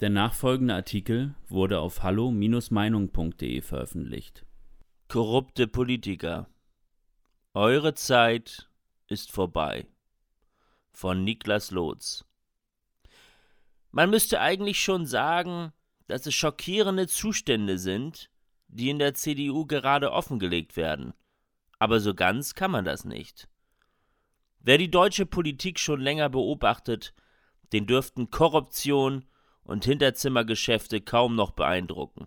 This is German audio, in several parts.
Der nachfolgende Artikel wurde auf hallo-meinung.de veröffentlicht. Korrupte Politiker. Eure Zeit ist vorbei. Von Niklas Lotz. Man müsste eigentlich schon sagen, dass es schockierende Zustände sind, die in der CDU gerade offengelegt werden. Aber so ganz kann man das nicht. Wer die deutsche Politik schon länger beobachtet, den dürften Korruption und Hinterzimmergeschäfte kaum noch beeindrucken.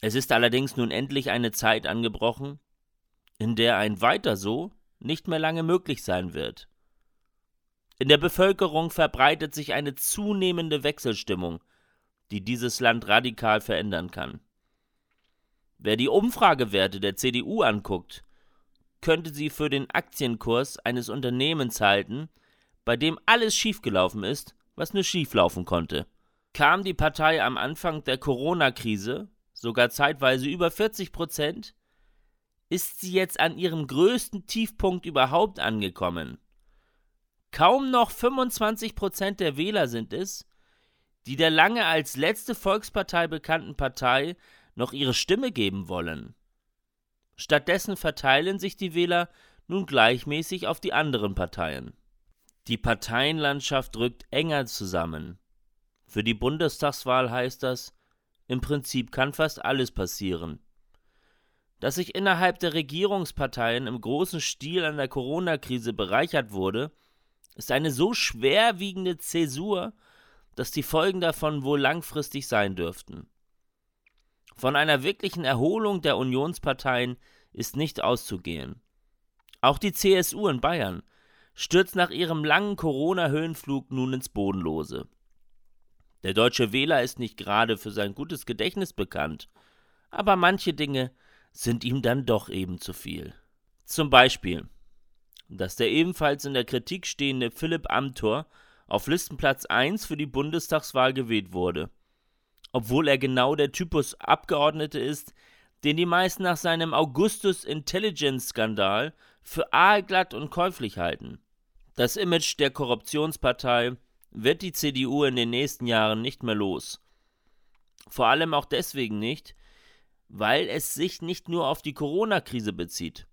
Es ist allerdings nun endlich eine Zeit angebrochen, in der ein Weiter so nicht mehr lange möglich sein wird. In der Bevölkerung verbreitet sich eine zunehmende Wechselstimmung, die dieses Land radikal verändern kann. Wer die Umfragewerte der CDU anguckt, könnte sie für den Aktienkurs eines Unternehmens halten, bei dem alles schiefgelaufen ist, was nur schieflaufen konnte. Kam die Partei am Anfang der Corona-Krise sogar zeitweise über 40 Prozent, ist sie jetzt an ihrem größten Tiefpunkt überhaupt angekommen. Kaum noch 25 Prozent der Wähler sind es, die der lange als letzte Volkspartei bekannten Partei noch ihre Stimme geben wollen. Stattdessen verteilen sich die Wähler nun gleichmäßig auf die anderen Parteien. Die Parteienlandschaft rückt enger zusammen. Für die Bundestagswahl heißt das, im Prinzip kann fast alles passieren. Dass sich innerhalb der Regierungsparteien im großen Stil an der Corona-Krise bereichert wurde, ist eine so schwerwiegende Zäsur, dass die Folgen davon wohl langfristig sein dürften. Von einer wirklichen Erholung der Unionsparteien ist nicht auszugehen. Auch die CSU in Bayern stürzt nach ihrem langen Corona-Höhenflug nun ins Bodenlose. Der deutsche Wähler ist nicht gerade für sein gutes Gedächtnis bekannt, aber manche Dinge sind ihm dann doch eben zu viel. Zum Beispiel, dass der ebenfalls in der Kritik stehende Philipp Amthor auf Listenplatz 1 für die Bundestagswahl gewählt wurde, obwohl er genau der Typus Abgeordnete ist, den die meisten nach seinem Augustus Intelligence Skandal für aalglatt und käuflich halten. Das Image der Korruptionspartei wird die CDU in den nächsten Jahren nicht mehr los. Vor allem auch deswegen nicht, weil es sich nicht nur auf die Corona-Krise bezieht.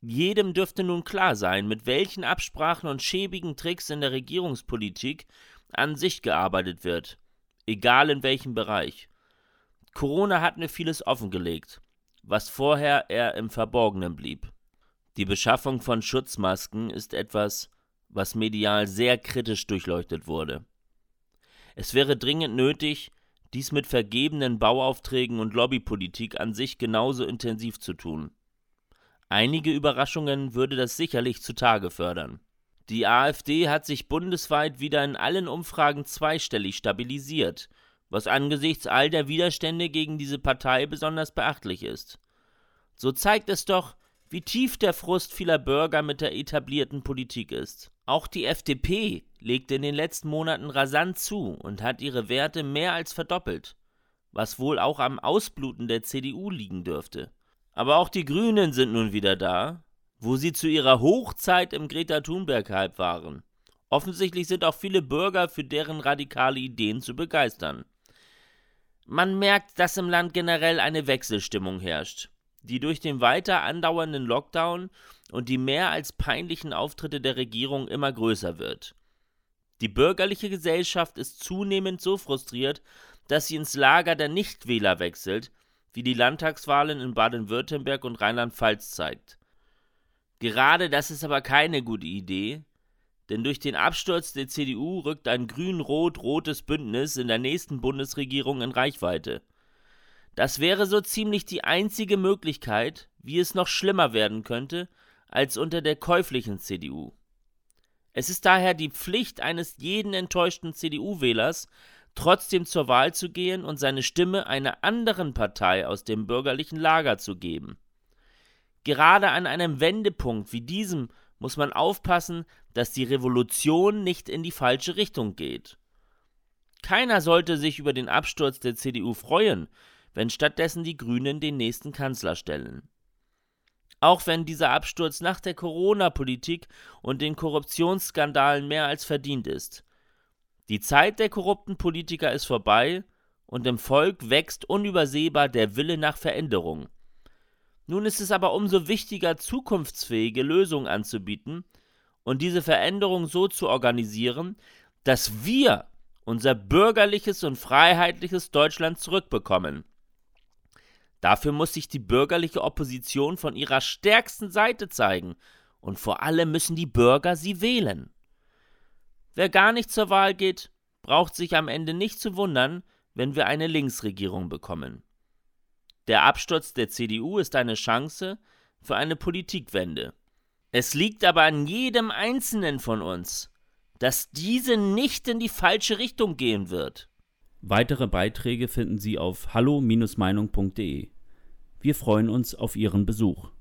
Jedem dürfte nun klar sein, mit welchen Absprachen und schäbigen Tricks in der Regierungspolitik an sich gearbeitet wird, egal in welchem Bereich. Corona hat mir vieles offengelegt, was vorher eher im Verborgenen blieb. Die Beschaffung von Schutzmasken ist etwas, was medial sehr kritisch durchleuchtet wurde. Es wäre dringend nötig, dies mit vergebenen Bauaufträgen und Lobbypolitik an sich genauso intensiv zu tun. Einige Überraschungen würde das sicherlich zutage fördern. Die AfD hat sich bundesweit wieder in allen Umfragen zweistellig stabilisiert was angesichts all der Widerstände gegen diese Partei besonders beachtlich ist. So zeigt es doch, wie tief der Frust vieler Bürger mit der etablierten Politik ist. Auch die FDP legte in den letzten Monaten rasant zu und hat ihre Werte mehr als verdoppelt, was wohl auch am Ausbluten der CDU liegen dürfte. Aber auch die Grünen sind nun wieder da, wo sie zu ihrer Hochzeit im Greta Thunberg-Hype waren. Offensichtlich sind auch viele Bürger für deren radikale Ideen zu begeistern. Man merkt, dass im Land generell eine Wechselstimmung herrscht, die durch den weiter andauernden Lockdown und die mehr als peinlichen Auftritte der Regierung immer größer wird. Die bürgerliche Gesellschaft ist zunehmend so frustriert, dass sie ins Lager der Nichtwähler wechselt, wie die Landtagswahlen in Baden-Württemberg und Rheinland-Pfalz zeigt. Gerade das ist aber keine gute Idee, denn durch den Absturz der CDU rückt ein grün-rot-rotes Bündnis in der nächsten Bundesregierung in Reichweite. Das wäre so ziemlich die einzige Möglichkeit, wie es noch schlimmer werden könnte, als unter der käuflichen CDU. Es ist daher die Pflicht eines jeden enttäuschten CDU-Wählers, trotzdem zur Wahl zu gehen und seine Stimme einer anderen Partei aus dem bürgerlichen Lager zu geben. Gerade an einem Wendepunkt wie diesem muss man aufpassen, dass die Revolution nicht in die falsche Richtung geht. Keiner sollte sich über den Absturz der CDU freuen, wenn stattdessen die Grünen den nächsten Kanzler stellen. Auch wenn dieser Absturz nach der Corona-Politik und den Korruptionsskandalen mehr als verdient ist, Die Zeit der korrupten Politiker ist vorbei und im Volk wächst unübersehbar der Wille nach Veränderung. Nun ist es aber umso wichtiger, zukunftsfähige Lösungen anzubieten und diese Veränderung so zu organisieren, dass wir unser bürgerliches und freiheitliches Deutschland zurückbekommen. Dafür muss sich die bürgerliche Opposition von ihrer stärksten Seite zeigen, und vor allem müssen die Bürger sie wählen. Wer gar nicht zur Wahl geht, braucht sich am Ende nicht zu wundern, wenn wir eine Linksregierung bekommen. Der Absturz der CDU ist eine Chance für eine Politikwende. Es liegt aber an jedem Einzelnen von uns, dass diese nicht in die falsche Richtung gehen wird. Weitere Beiträge finden Sie auf hallo-meinung.de. Wir freuen uns auf Ihren Besuch.